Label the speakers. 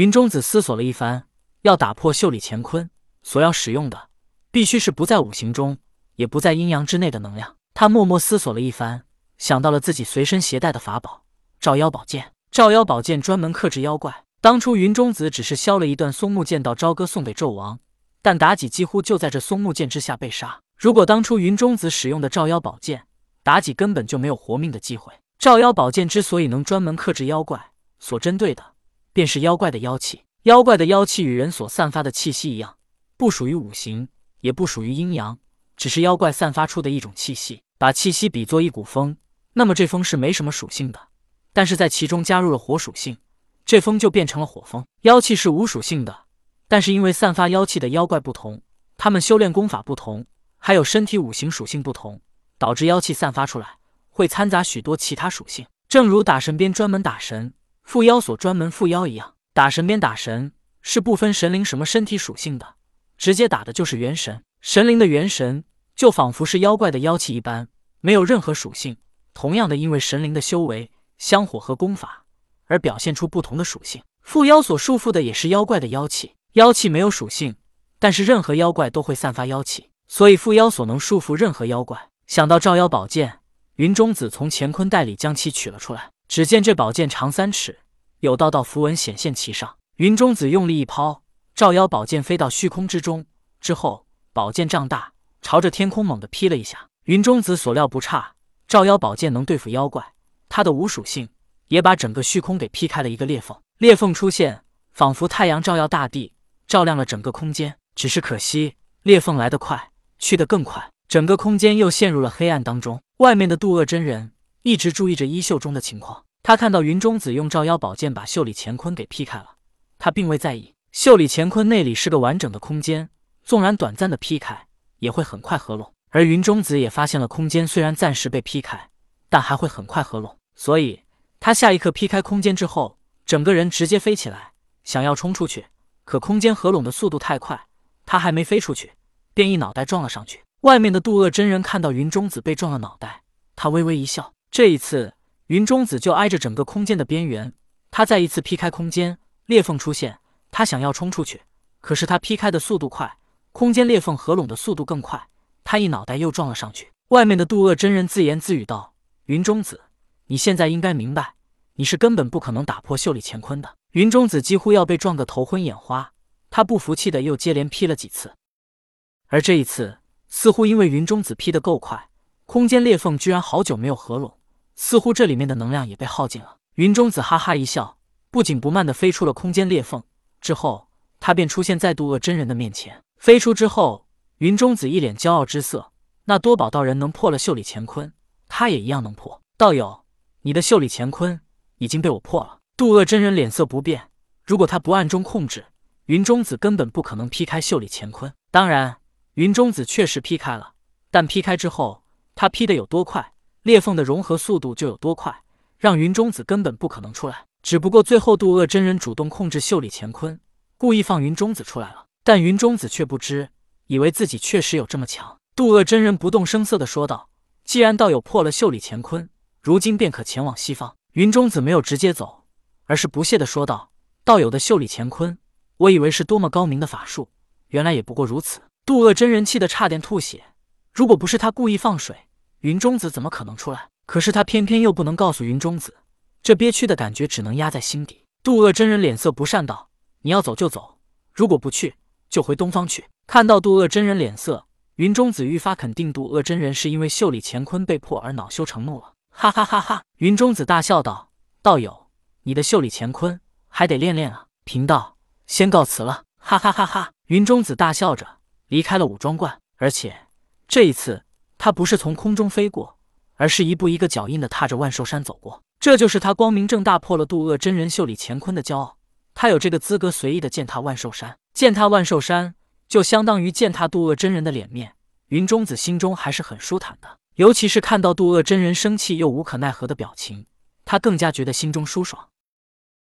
Speaker 1: 云中子思索了一番，要打破袖里乾坤，所要使用的必须是不在五行中，也不在阴阳之内的能量。他默默思索了一番，想到了自己随身携带的法宝——照妖宝剑。照妖宝剑专门克制妖怪。当初云中子只是削了一段松木剑到朝歌送给纣王，但妲己几乎就在这松木剑之下被杀。如果当初云中子使用的照妖宝剑，妲己根本就没有活命的机会。照妖宝剑之所以能专门克制妖怪，所针对的便是妖怪的妖气。妖怪的妖气与人所散发的气息一样，不属于五行，也不属于阴阳，只是妖怪散发出的一种气息。把气息比作一股风，那么这风是没什么属性的，但是在其中加入了火属性。这风就变成了火风，妖气是无属性的，但是因为散发妖气的妖怪不同，他们修炼功法不同，还有身体五行属性不同，导致妖气散发出来会掺杂许多其他属性。正如打神鞭专门打神，缚妖所专门缚妖一样，打神鞭打神是不分神灵什么身体属性的，直接打的就是元神。神灵的元神就仿佛是妖怪的妖气一般，没有任何属性。同样的，因为神灵的修为、香火和功法。而表现出不同的属性，缚妖所束缚的也是妖怪的妖气。妖气没有属性，但是任何妖怪都会散发妖气，所以缚妖所能束缚任何妖怪。想到照妖宝剑，云中子从乾坤袋里将其取了出来。只见这宝剑长三尺，有道道符文显现其上。云中子用力一抛，照妖宝剑飞到虚空之中。之后，宝剑胀大，朝着天空猛地劈了一下。云中子所料不差，照妖宝剑能对付妖怪，它的无属性。也把整个虚空给劈开了一个裂缝，裂缝出现，仿佛太阳照耀大地，照亮了整个空间。只是可惜，裂缝来得快，去得更快，整个空间又陷入了黑暗当中。外面的渡厄真人一直注意着衣袖中的情况，他看到云中子用照妖宝剑把袖里乾坤给劈开了，他并未在意。袖里乾坤内里是个完整的空间，纵然短暂的劈开，也会很快合拢。而云中子也发现了，空间虽然暂时被劈开，但还会很快合拢，所以。他下一刻劈开空间之后，整个人直接飞起来，想要冲出去，可空间合拢的速度太快，他还没飞出去，便一脑袋撞了上去。外面的渡厄真人看到云中子被撞了脑袋，他微微一笑。这一次，云中子就挨着整个空间的边缘，他再一次劈开空间，裂缝出现，他想要冲出去，可是他劈开的速度快，空间裂缝合拢的速度更快，他一脑袋又撞了上去。外面的渡厄真人自言自语道：“云中子。”你现在应该明白，你是根本不可能打破袖里乾坤的。云中子几乎要被撞个头昏眼花，他不服气的又接连劈了几次，而这一次似乎因为云中子劈得够快，空间裂缝居然好久没有合拢，似乎这里面的能量也被耗尽了。云中子哈哈一笑，不紧不慢地飞出了空间裂缝，之后他便出现在渡厄真人的面前。飞出之后，云中子一脸骄傲之色，那多宝道人能破了袖里乾坤，他也一样能破。道友。你的袖里乾坤已经被我破了。渡厄真人脸色不变，如果他不暗中控制，云中子根本不可能劈开袖里乾坤。当然，云中子确实劈开了，但劈开之后，他劈的有多快，裂缝的融合速度就有多快，让云中子根本不可能出来。只不过最后渡厄真人主动控制袖里乾坤，故意放云中子出来了，但云中子却不知，以为自己确实有这么强。渡厄真人不动声色的说道：“既然道友破了袖里乾坤。”如今便可前往西方。云中子没有直接走，而是不屑的说道：“道友的袖里乾坤，我以为是多么高明的法术，原来也不过如此。”渡厄真人气得差点吐血。如果不是他故意放水，云中子怎么可能出来？可是他偏偏又不能告诉云中子，这憋屈的感觉只能压在心底。渡厄真人脸色不善道：“你要走就走，如果不去，就回东方去。”看到渡厄真人脸色，云中子愈发肯定渡厄真人是因为袖里乾坤被破而恼羞成怒了。哈哈哈哈！云中子大笑道：“道友，你的袖里乾坤还得练练啊。”贫道先告辞了。哈哈哈哈！云中子大笑着离开了武装观，而且这一次他不是从空中飞过，而是一步一个脚印的踏着万寿山走过。这就是他光明正大破了渡厄真人袖里乾坤的骄傲。他有这个资格随意的践踏万寿山，践踏万寿山就相当于践踏渡厄真人的脸面。云中子心中还是很舒坦的。尤其是看到渡厄真人生气又无可奈何的表情，他更加觉得心中舒爽。